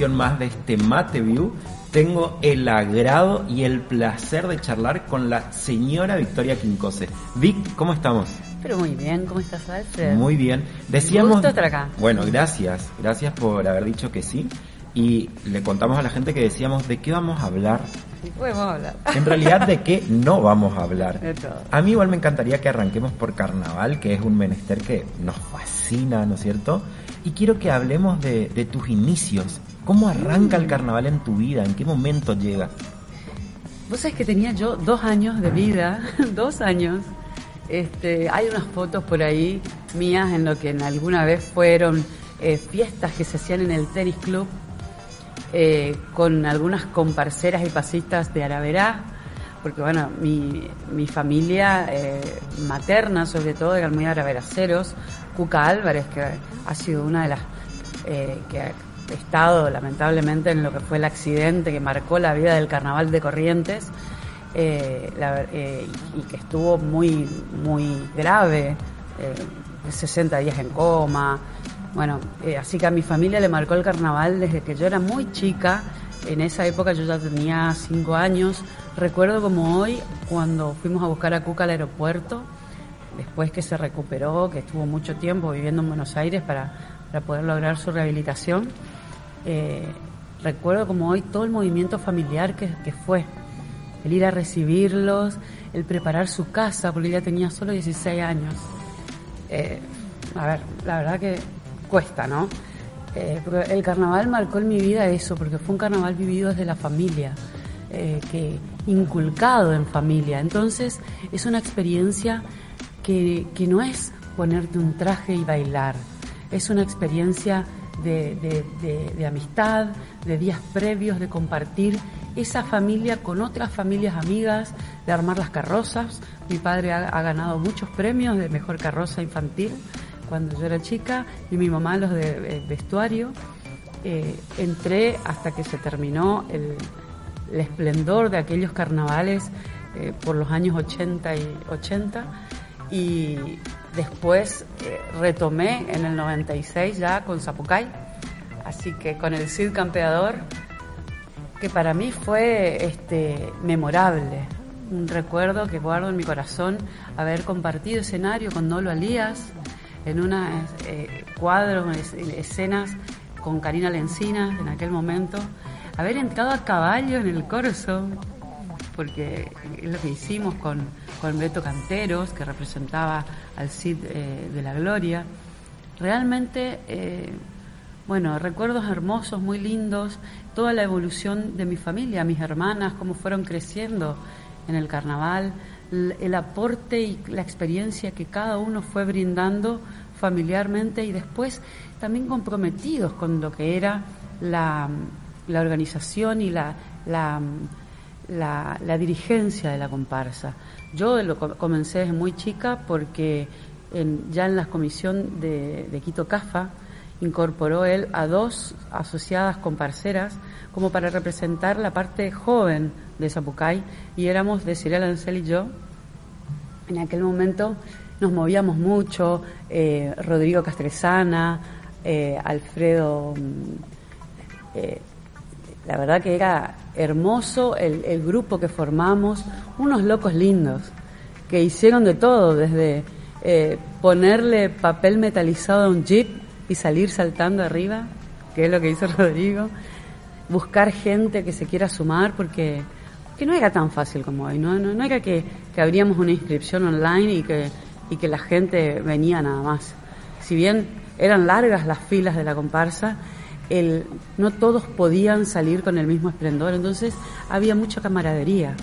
edición más de este Mate View, tengo el agrado y el placer de charlar con la señora Victoria Quincose. Vic, ¿cómo estamos? Pero muy bien, ¿cómo estás, Alfred? Muy bien. Decíamos. Gusto estar acá. Bueno, gracias. Gracias por haber dicho que sí. Y le contamos a la gente que decíamos de qué vamos a hablar. Podemos hablar. En realidad, de qué no vamos a hablar. De todo. A mí igual me encantaría que arranquemos por carnaval, que es un menester que nos fascina, ¿no es cierto? Y quiero que hablemos de, de tus inicios. ¿Cómo arranca el carnaval en tu vida? ¿En qué momento llega? Vos sabés que tenía yo dos años de vida, dos años. Este, hay unas fotos por ahí mías en lo que en alguna vez fueron eh, fiestas que se hacían en el tenis club eh, con algunas comparceras y pasistas de Araverá, porque bueno, mi, mi familia eh, materna, sobre todo de Almudena Araveraceros, Cuca Álvarez, que ha sido una de las que estado lamentablemente en lo que fue el accidente que marcó la vida del carnaval de Corrientes eh, eh, y que estuvo muy, muy grave, eh, 60 días en coma. Bueno, eh, así que a mi familia le marcó el carnaval desde que yo era muy chica. En esa época yo ya tenía 5 años. Recuerdo como hoy cuando fuimos a buscar a Cuca al aeropuerto, después que se recuperó, que estuvo mucho tiempo viviendo en Buenos Aires para, para poder lograr su rehabilitación. Eh, recuerdo como hoy todo el movimiento familiar que, que fue el ir a recibirlos, el preparar su casa, porque ella tenía solo 16 años. Eh, a ver, la verdad que cuesta, ¿no? Eh, el carnaval marcó en mi vida eso, porque fue un carnaval vivido desde la familia, eh, que inculcado en familia. Entonces es una experiencia que, que no es ponerte un traje y bailar, es una experiencia de, de- de- amistad, de días previos, de compartir esa familia con otras familias amigas, de armar las carrozas. Mi padre ha, ganado muchos premios de mejor carroza infantil cuando yo era chica y mi mamá los de eh, vestuario. Eh, entré hasta que se terminó el, el esplendor de aquellos carnavales eh, por los años 80 y 80 y después eh, retomé en el 96 ya con Zapucay, así que con el Cid Campeador, que para mí fue este, memorable, un recuerdo que guardo en mi corazón, haber compartido escenario con Nolo Alías en una eh, cuadros, es- escenas con Karina Lencina en aquel momento, haber entrado a caballo en el corso, porque es lo que hicimos con, con Beto Canteros, que representaba al Cid eh, de la Gloria. Realmente, eh, bueno, recuerdos hermosos, muy lindos, toda la evolución de mi familia, mis hermanas, cómo fueron creciendo en el carnaval, el aporte y la experiencia que cada uno fue brindando familiarmente y después también comprometidos con lo que era la, la organización y la, la, dirigencia de la comparsa. Yo lo co- comencé desde muy chica porque ya en la comisión de, Quito Cafa incorporó él a dos asociadas comparceras como para representar la parte joven de Zapucay y éramos de Cyril Ansel y yo. En aquel momento nos movíamos mucho, eh, Rodrigo Castresana, eh, Alfredo, mm, eh, la verdad que era hermoso el, el grupo que formamos, unos locos lindos, que hicieron de todo, desde eh, ponerle papel metalizado a un jeep y salir saltando arriba, que es lo que hizo Rodrigo, buscar gente que se quiera sumar, porque, que no era tan fácil como hoy, no, no, no era que, que abríamos una inscripción online y que, y que la gente venía nada más. Si bien eran largas las filas de la comparsa, el, no todos podían salir con el mismo esplendor, entonces había mucha camaradería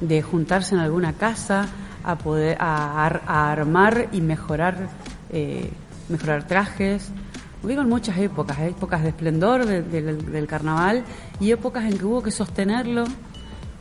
de juntarse en alguna casa a poder a, a armar y mejorar eh, mejorar trajes. Hubieron muchas épocas épocas de esplendor de, de, del carnaval y épocas en que hubo que sostenerlo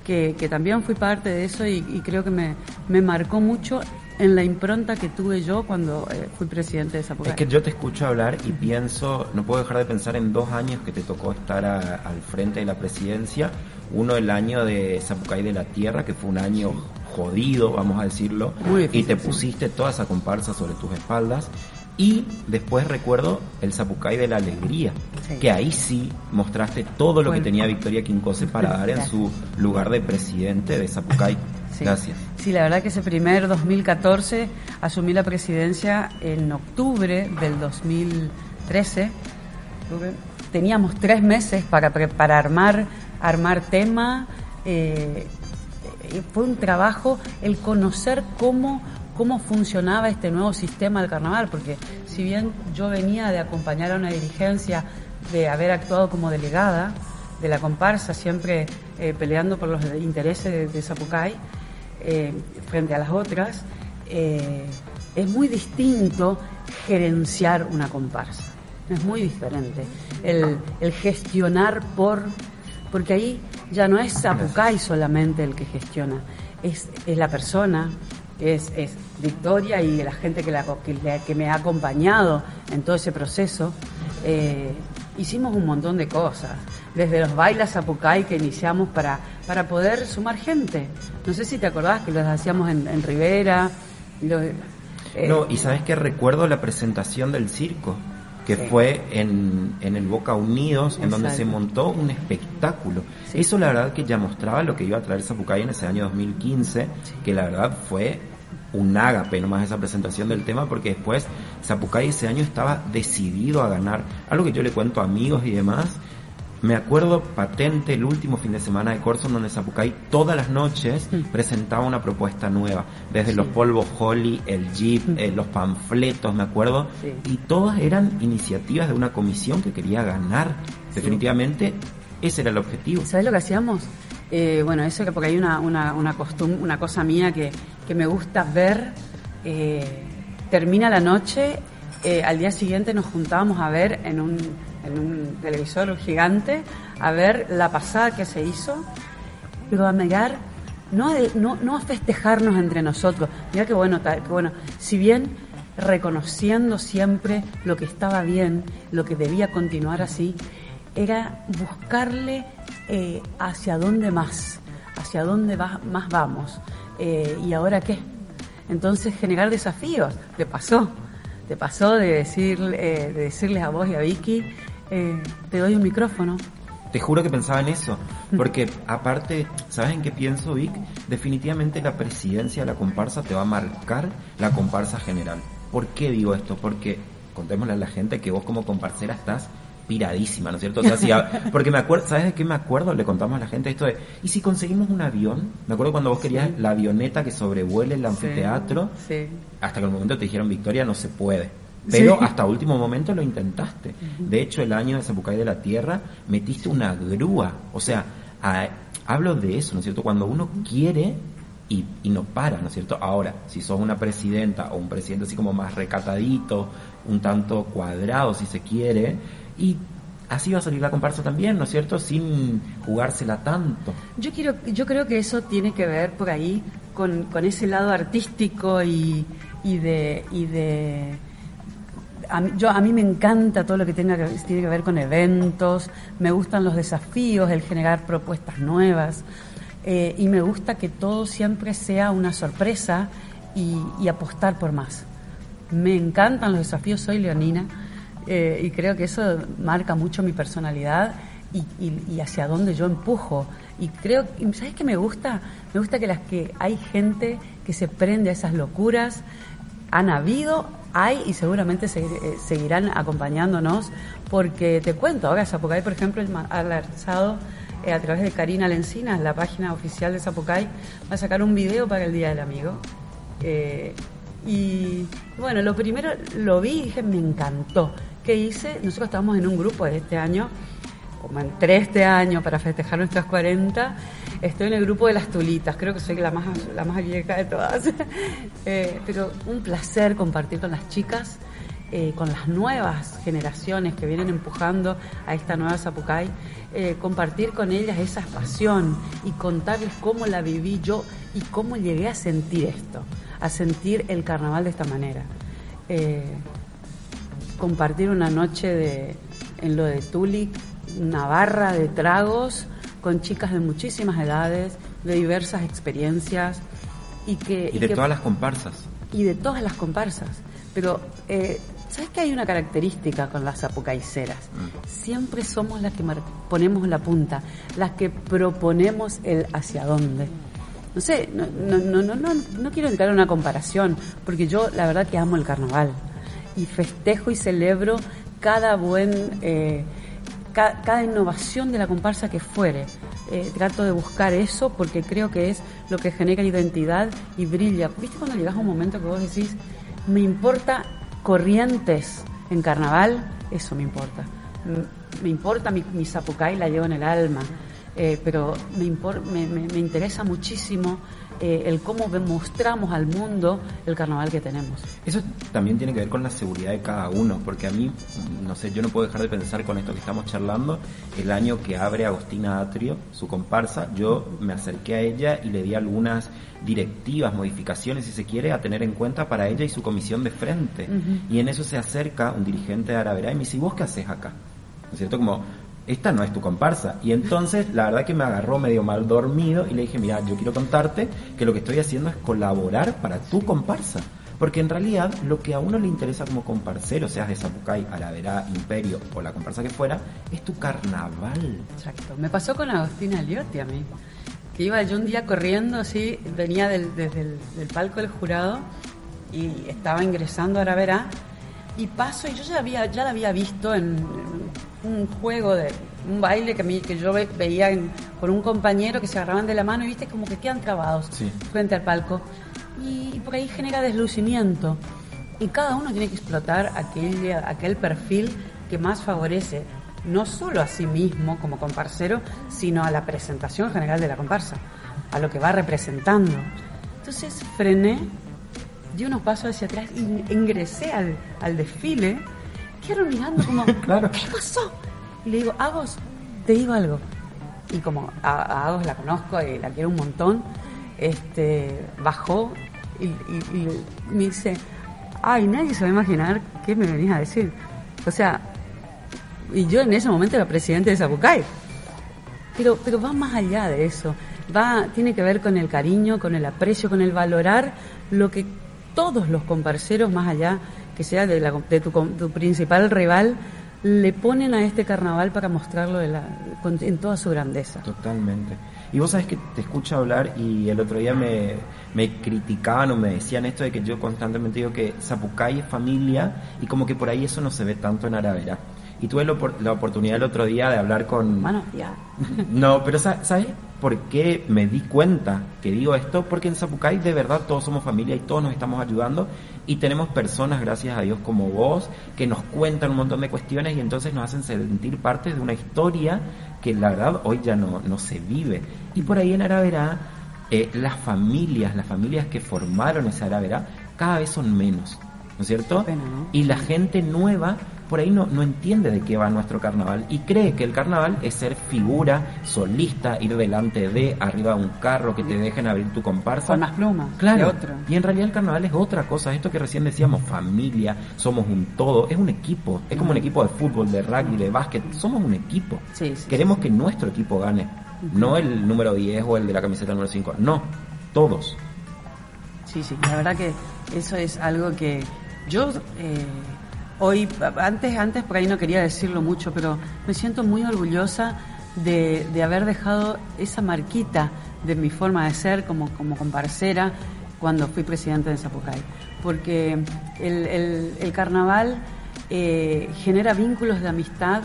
que, también fui parte de eso y, creo que me marcó mucho en la impronta que tuve yo cuando eh, fui presidente de Zapucay. Es que yo te escucho hablar y pienso, no puedo dejar de pensar en dos años que te tocó estar a, al frente de la presidencia. Uno el año de Zapucay de la Tierra, que fue un año jodido, vamos a decirlo, Muy difícil, y te pusiste toda esa comparsa sobre tus espaldas. Y después recuerdo el Zapucay de la Alegría, Sí. que ahí sí mostraste todo lo que tenía Victoria Quincose para dar en su lugar de presidente de Zapucay. Sí. Gracias. Sí, la verdad que ese primer 2014 asumí la presidencia en octubre del 2013. Tuve- Teníamos tres meses para, para armar, armar tema. eh, fue un trabajo el conocer cómo, cómo funcionaba este nuevo sistema del carnaval, porque si bien yo venía de acompañar a una dirigencia, de haber actuado como delegada de la comparsa, siempre eh, peleando por los intereses de, de Zapucay, eh, frente a las otras, eh, es muy distinto gerenciar una comparsa. Es muy diferente. El, el gestionar por. Porque ahí ya no es Zapucay solamente el que gestiona, es, es la persona, es, es Victoria y la gente que, la, que, la- que me ha acompañado en todo ese proceso. Eh, hicimos un montón de cosas, desde los bailes Zapucay que iniciamos para, para poder sumar gente. No sé si te acordás que los hacíamos en, en Rivera. lo- eh, No, y sabes que recuerdo la presentación del circo, que Sí. fue en, en el Boca Unidos, en donde se montó un espectáculo. Sí. Eso la verdad que ya mostraba lo que iba a traer Zapucay en ese año 2015, que la verdad fue un ágape nomás esa presentación del tema, porque después Zapucay ese año estaba decidido a ganar. Algo que yo le cuento a amigos y demás. Me acuerdo patente el último fin de semana de Corson donde Zapucay todas las noches Mm. presentaba una propuesta nueva, desde Sí. los polvos Holly, el Jeep, Mm. eh, los panfletos, me acuerdo, Sí. y todas eran iniciativas de una comisión que quería ganar. Definitivamente ese era el objetivo. ¿Sabes lo que hacíamos? Eh, bueno, eso que porque hay una, una, una costum- una cosa mía que, que me gusta ver. eh, termina la noche, al día siguiente nos juntábamos a ver en un, en un televisor gigante, a ver la pasada que se hizo, pero a mirar, no, a- no, no a festejarnos entre nosotros. Mira qué bueno, qué bueno. Si bien reconociendo siempre lo que estaba bien, lo que debía continuar así, era buscarle eh, hacia dónde más, hacia dónde va- más vamos. Eh, ¿Y ahora qué? Entonces generar desafíos. Te pasó, te pasó de, decir, eh, de decirles a vos y a Vicky, eh, te doy un micrófono. Te juro que pensaba en eso, porque aparte, ¿sabes en qué pienso, Vic? Definitivamente la presidencia de la comparsa te va a marcar la comparsa general. ¿Por qué digo esto? Porque contémosle a la gente que vos como comparsera estás piradísima, ¿no es cierto? O sea, si a- porque me acuerdo, ¿sabes de qué me acuerdo? Le contamos a la gente esto de, ¿y si conseguimos un avión? Me acuerdo cuando vos querías la avioneta que sobrevuele el anfiteatro, Sí. hasta que el momento te dijeron, Victoria, no se puede. Pero Sí. hasta último momento lo intentaste. De hecho, el año de Zapucay de la Tierra metiste una grúa. O sea, a- hablo de eso, ¿no es cierto? Cuando uno quiere y, y no para, ¿no es cierto? Ahora, si sos una presidenta o un presidente así como más recatadito, un tanto cuadrado, si se quiere, y así va a salir la comparsa también, ¿no es cierto? Sin jugársela tanto. Yo quiero, yo creo que eso tiene que ver por ahí con, con ese lado artístico y, y de, y de a mí, yo, a mí me encanta todo lo que tenga que, tiene que ver con eventos, me gustan los desafíos, el generar propuestas nuevas eh, y me gusta que todo siempre sea una sorpresa y, apostar por más. Me encantan los desafíos, soy leonina Eh, y creo que eso marca mucho mi personalidad y, y, hacia dónde yo empujo. Y creo, ¿sabes qué me gusta? Me gusta que las que hay gente que se prende a esas locuras, han habido, hay y seguramente eh, seguirán acompañándonos, porque te cuento, ahora Zapucay, por ejemplo, ha lanzado eh, a través de Karina Lencinas, la página oficial de Zapucay, va a sacar un video para el Día del Amigo. Eh, y bueno, lo primero lo vi y dije, me encantó. ¿Qué hice? Nosotros estábamos en un grupo de este año, como entré este año para festejar nuestras 40, estoy en el grupo de las tulitas, creo que soy la más, la más vieja de todas. Eh, pero un placer compartir con las chicas, eh, con las nuevas generaciones que vienen empujando a esta nueva Zapucay, eh, compartir con ellas esa pasión y contarles cómo la viví yo y cómo llegué a sentir esto, a sentir el carnaval de esta manera. compartir una noche de, en lo de Tuli, una barra de tragos con chicas de muchísimas edades, de diversas experiencias y que... Y de todas las comparsas. Y de todas las comparsas. Pero, eh, ¿sabes que hay una característica con las apucaiceras? Mm. Siempre somos las que ponemos la punta, las que proponemos el hacia dónde. No sé, no, no, no, no, no quiero entrar en una comparación, porque yo la verdad que amo el carnaval y festejo y celebro cada buen... Eh, cada, innovación de la comparsa que fuere. Eh, trato de buscar eso porque creo que es lo que genera identidad y brilla. ¿Viste cuando llegas a un momento que vos decís, me importa corrientes en carnaval? Eso me importa. Me importa mi, mi zapucay, la llevo en el alma. Eh, pero me, me, me, interesa muchísimo eh, el cómo mostramos al mundo el carnaval que tenemos. Eso también tiene que ver con la seguridad de cada uno, porque a mí, no sé, yo no puedo dejar de pensar con esto que estamos charlando, el año que abre Agostina Atrio, su comparsa, yo me acerqué a ella y le di algunas directivas, modificaciones, si se quiere, a tener en cuenta para ella y su comisión de frente. Y en eso se acerca un dirigente de Araverá y me dice, ¿y vos qué haces acá? ¿No es cierto? Como esta no es tu comparsa. Y entonces la verdad que me agarró medio mal dormido y le dije, mira, yo quiero contarte que lo que estoy haciendo es colaborar para tu comparsa. Porque en realidad lo que a uno le interesa como comparsero, seas de Zapucay, Aravera, Imperio o la comparsa que fuera, es tu carnaval. Exacto. Me pasó con Agostina Liotti a mí. Que iba yo un día corriendo así, venía desde el palco del jurado y estaba ingresando a Aravera y paso y yo ya había ya la había visto en un juego de un baile que, que yo veía con un compañero que se agarraban de la mano y viste como que quedan trabados frente al palco. Y, por ahí genera deslucimiento. Y cada uno tiene que explotar aquel aquel perfil que más favorece no solo a sí mismo como comparsero sino a la presentación general de la comparsa a lo que va representando. Entonces frené di unos pasos hacia atrás y ingresé al, al desfile, quedaron mirando como, ¿qué pasó? Y le digo, Agos, te digo algo. Y como a, Agos la conozco y la quiero un montón, este, bajó y, me dice, ay, nadie se va a imaginar qué me venís a decir. O sea, y yo en ese momento era presidente de Zapucay. Pero, pero va más allá de eso. Va, tiene que ver con el cariño, con el aprecio, con el valorar lo que todos los comparceros, más allá que sea de, tu, principal rival, le ponen a este carnaval para mostrarlo en toda su grandeza. Totalmente. Y vos sabés que te escucho hablar y el otro día me, me criticaban o me decían esto de que yo constantemente digo que Zapucay es familia y como que por ahí eso no se ve tanto en Aravera. Y tuve la, oportunidad el otro día de hablar con... Bueno, ya. No, pero ¿sabes por qué me di cuenta que digo esto? Porque en Zapucay de verdad todos somos familia y todos nos estamos ayudando y tenemos personas, gracias a Dios, como vos, que nos cuentan un montón de cuestiones y entonces nos hacen sentir parte de una historia que la verdad hoy ya no, no se vive. Y por ahí en Araverá, eh, las familias, las familias que formaron esa Araverá, cada vez son menos, ¿no es cierto? Y la gente nueva por ahí no, no entiende de qué va nuestro carnaval y cree que el carnaval es ser figura, solista, ir delante de, arriba de un carro, que te dejen abrir tu comparsa. Con más plumas. Claro. Y en realidad el carnaval es otra cosa. Esto que recién decíamos, familia, somos un todo, es un equipo. Es como un equipo de fútbol, de rugby, de básquet. Somos un equipo. Queremos que nuestro equipo gane. No el número 10 o el de la camiseta número 5. No, todos. Sí, sí, la verdad que eso es algo que yo... Eh hoy, antes, antes por ahí no quería decirlo mucho, pero me siento muy orgullosa de, haber dejado esa marquita de mi forma de ser como, como comparsera cuando fui presidente de Zapucay. Porque el, carnaval eh, genera vínculos de amistad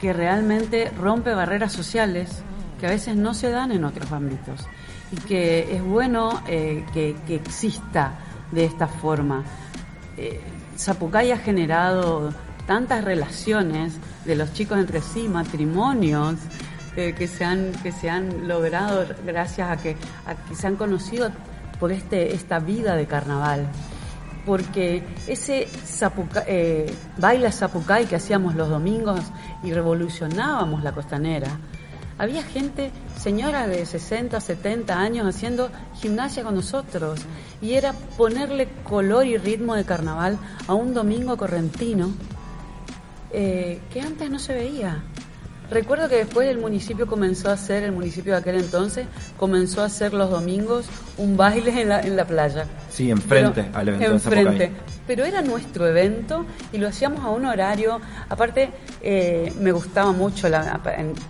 que realmente rompe barreras sociales que a veces no se dan en otros ámbitos y que es bueno eh, que, exista de esta forma. Eh, Zapucay ha generado tantas relaciones de los chicos entre sí, matrimonios, eh, que, se han, que se han logrado gracias a que, se han conocido por este, esta vida de carnaval. Porque ese eh, baile zapucay que hacíamos los domingos y revolucionábamos la costanera, había gente, señora de 60, 70 años, haciendo gimnasia con nosotros. Y era ponerle color y ritmo de carnaval a un domingo correntino eh, que antes no se veía. Recuerdo que después el municipio comenzó a hacer, el municipio de aquel entonces, comenzó a hacer los domingos un baile en la, en la playa. Sí, enfrente al evento enfrente. Pero era nuestro evento y lo hacíamos a un horario. Aparte, eh, me gustaba mucho, la,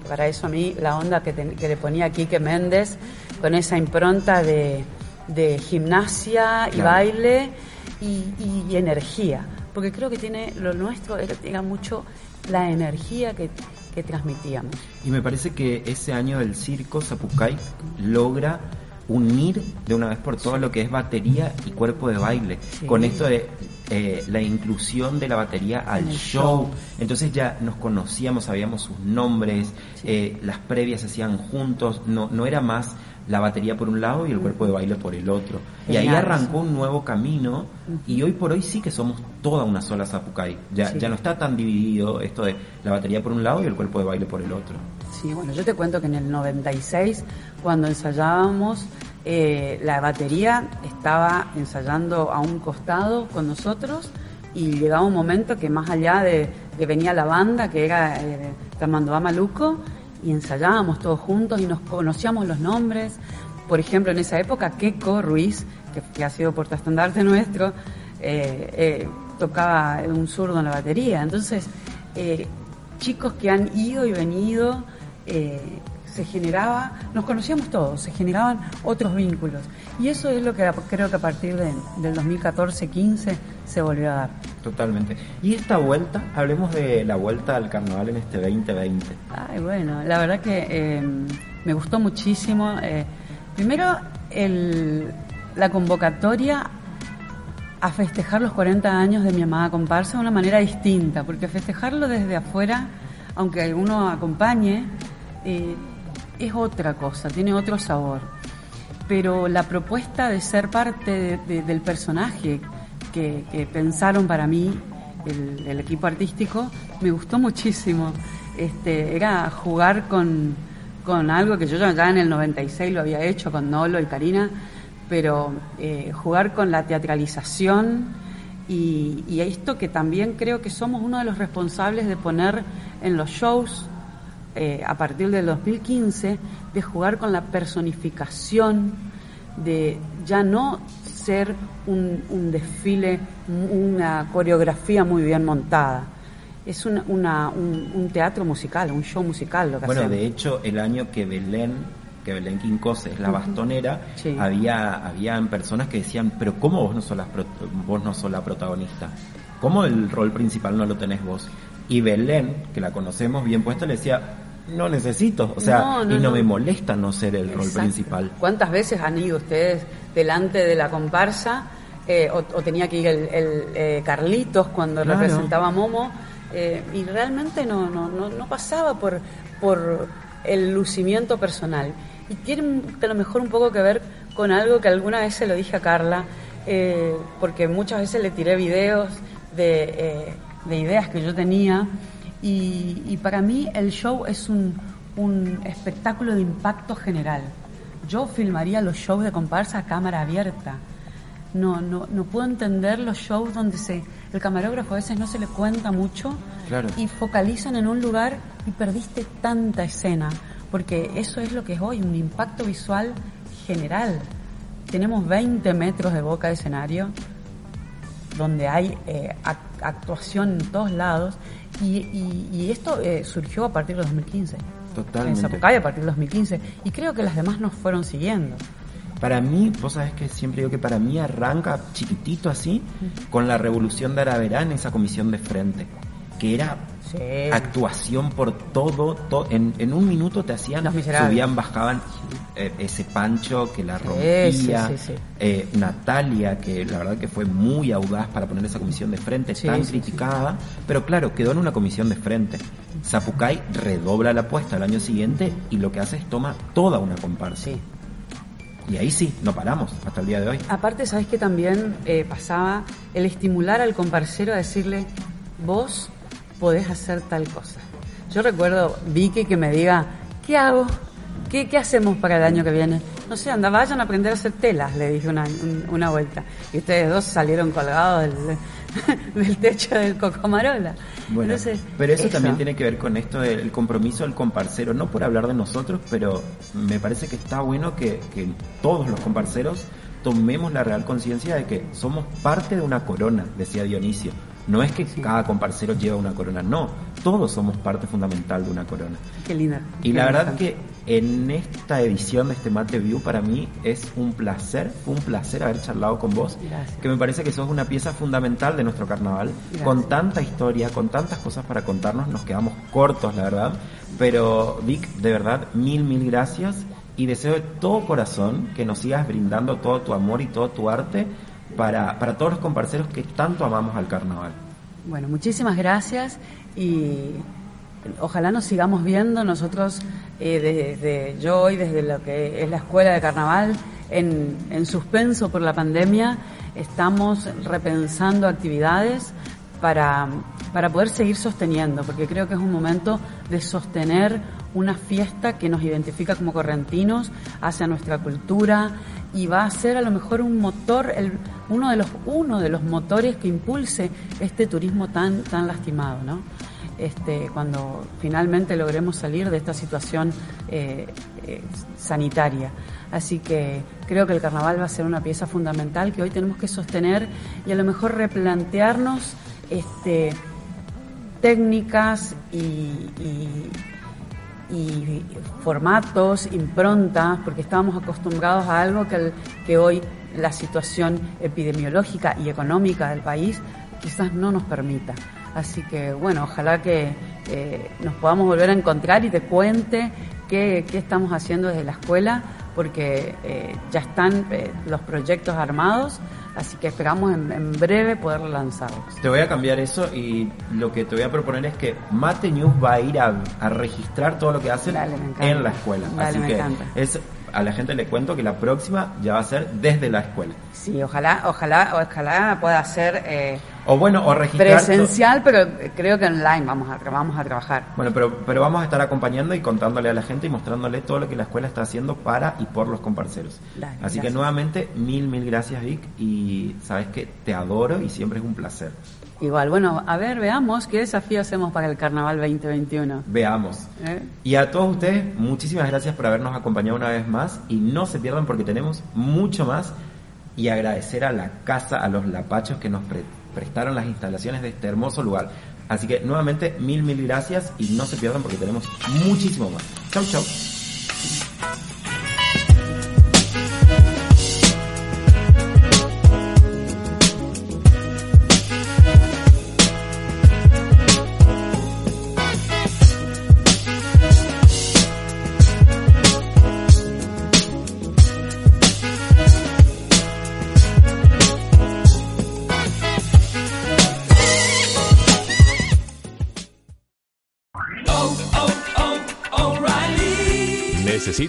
para eso a mí, la onda que, que le ponía Quique Méndez, con esa impronta de, de gimnasia y baile y, y, energía. Porque creo que tiene lo nuestro, era mucho la energía que que transmitíamos. Y me parece que ese año del circo Zapucay logra unir de una vez por todas lo que es batería y cuerpo de baile, con esto de eh, la inclusión de la batería al show. Entonces ya nos conocíamos, sabíamos sus nombres, eh, las previas se hacían juntos, no, no era más la batería por un lado y el cuerpo de baile por el otro. Y ahí arrancó un nuevo camino y hoy por hoy sí que somos toda una sola Zapucay. Ya, ya no está tan dividido esto de la batería por un lado y el cuerpo de baile por el otro. Sí, bueno, yo te cuento que en el 96, cuando ensayábamos, eh, la batería estaba ensayando a un costado con nosotros y llegaba un momento que más allá de que venía la banda, que era eh, a Maluco, y ensayábamos todos juntos y nos conocíamos los nombres. Por ejemplo, en esa época, Keiko Ruiz, que, ha sido portaestandarte nuestro, eh, eh, tocaba un zurdo en la batería. Entonces, eh, chicos que han ido y venido, se generaba, nos conocíamos todos, se generaban otros vínculos. Y eso es lo que creo que a partir del 2014-15 se volvió a dar. Totalmente. Y esta vuelta, hablemos de la vuelta al carnaval en este 2020. Ay, bueno, la verdad que eh, me gustó muchísimo. Eh, primero, el, la convocatoria a festejar los 40 años de mi amada comparsa de una manera distinta, porque festejarlo desde afuera, aunque uno acompañe, eh, es otra cosa, tiene otro sabor. Pero la propuesta de ser parte del personaje que, pensaron para mí el, equipo artístico me gustó muchísimo. Este, era jugar con, con algo que yo ya en el 96 lo había hecho con Nolo y Karina, pero eh, jugar con la teatralización y, y, esto que también creo que somos uno de los responsables de poner en los shows eh, a partir del 2015, de jugar con la personificación, de ya no ser un, desfile, una coreografía muy bien montada. Es un, teatro musical, un show musical lo que Bueno, de hecho, el año que Belén que Belén Quincose es la bastonera, había habían personas que decían, pero ¿cómo vos no sos la, vos no sos la protagonista? ¿Cómo el rol principal no lo tenés vos? Y Belén, que la conocemos bien puesta, le decía, no necesito, o sea, y no, me molesta no ser el rol principal. ¿Cuántas veces han ido ustedes delante de la comparsa? Eh, o, tenía que ir el, eh, Carlitos cuando representaba a Momo, eh, y realmente no, no, no, pasaba por, por el lucimiento personal. Y tiene a lo mejor un poco que ver con algo que alguna vez se lo dije a Carla, porque muchas veces le tiré videos de, de ideas que yo tenía y, para mí el show es un, espectáculo de impacto general. Yo filmaría los shows de comparsa a cámara abierta. No, no, no puedo entender los shows donde se, el camarógrafo a veces no se le cuenta mucho y focalizan en un lugar y perdiste tanta escena, porque eso es lo que es hoy, un impacto visual general. Tenemos 20 metros de boca de escenario donde hay eh, actuación en todos lados. Y, esto eh, surgió a partir de 2015. Totalmente. En Zapucay a partir de 2015. Y creo que las demás nos fueron siguiendo. Para mí, vos sabés que siempre digo que para mí arranca chiquitito así, con la revolución de Araverá en esa comisión de frente, que era actuación por todo, en, un minuto te hacían, subían, bajaban eh, ese Pancho que la rompía, eh, Natalia que la verdad que fue muy audaz para poner esa comisión de frente, tan criticada, pero claro, quedó en una comisión de frente. Zapucay redobla la apuesta el año siguiente y lo que hace es toma toda una comparsa. Y ahí sí, no paramos hasta el día de hoy. Aparte, ¿sabes que también eh, pasaba el estimular al comparsero a decirle, vos podés hacer tal cosa. Yo recuerdo Vicky que me diga, ¿qué hago? ¿Qué, ¿Qué, hacemos para el año que viene? No sé, anda, vayan a aprender a hacer telas, le dije una, una vuelta. Y ustedes dos salieron colgados del, del techo del Cocomarola. Bueno, pero eso, también tiene que ver con esto del compromiso del comparcero, no por hablar de nosotros, pero me parece que está bueno que, que todos los comparceros tomemos la real conciencia de que somos parte de una corona, decía Dionisio. No es que cada comparcero lleva una corona, no, todos somos parte fundamental de una corona. Qué linda. Y la verdad que en esta edición de este Mate View para mí es un placer, un placer haber charlado con vos, que me parece que sos una pieza fundamental de nuestro carnaval, con tanta historia, con tantas cosas para contarnos, nos quedamos cortos, la verdad, pero Vic, de verdad, mil, mil gracias. Y deseo de todo corazón que nos sigas brindando todo tu amor y todo tu arte para, para todos los comparceros que tanto amamos al carnaval. Bueno, muchísimas gracias y ojalá nos sigamos viendo nosotros eh, desde yo hoy, desde lo que es la escuela de carnaval, en, en suspenso por la pandemia, estamos repensando actividades para, para poder seguir sosteniendo, porque creo que es un momento de sostener una fiesta que nos identifica como correntinos hacia nuestra cultura y va a ser a lo mejor un motor, el, uno, de los, uno de los motores que impulse este turismo tan, tan lastimado, ¿no? Este, cuando finalmente logremos salir de esta situación eh, eh, sanitaria. Así que creo que el carnaval va a ser una pieza fundamental que hoy tenemos que sostener y a lo mejor replantearnos este, técnicas y y formatos, improntas, porque estábamos acostumbrados a algo que, que hoy la situación epidemiológica y económica del país quizás no nos permita. Así que bueno, ojalá que eh, nos podamos volver a encontrar y te cuente qué, qué estamos haciendo desde la escuela, porque eh, ya están eh, los proyectos armados Así que esperamos en, breve poder lanzarlos. Te voy a cambiar eso y lo que te voy a proponer es que Mate News va a ir a, registrar todo lo que hacen en la escuela. Así que es a la gente le cuento que la próxima ya va a ser desde la escuela. Sí, ojalá, ojalá, ojalá pueda ser eh, o bueno, o registrar presencial, pero creo que online vamos a vamos a trabajar. Bueno, pero pero vamos a estar acompañando y contándole a la gente y mostrándole todo lo que la escuela está haciendo para y por los comparceros. Así que nuevamente mil mil gracias Vic y sabes que te adoro y siempre es un placer. Igual, bueno, a ver, veamos qué desafío hacemos para el Carnaval 2021. Veamos. ¿Eh? Y a todos ustedes, muchísimas gracias por habernos acompañado una vez más y no se pierdan porque tenemos mucho más y agradecer a la casa, a los lapachos que nos prestaron las instalaciones de este hermoso lugar. Así que nuevamente mil, mil gracias y no se pierdan porque tenemos muchísimo más. Chau, chau.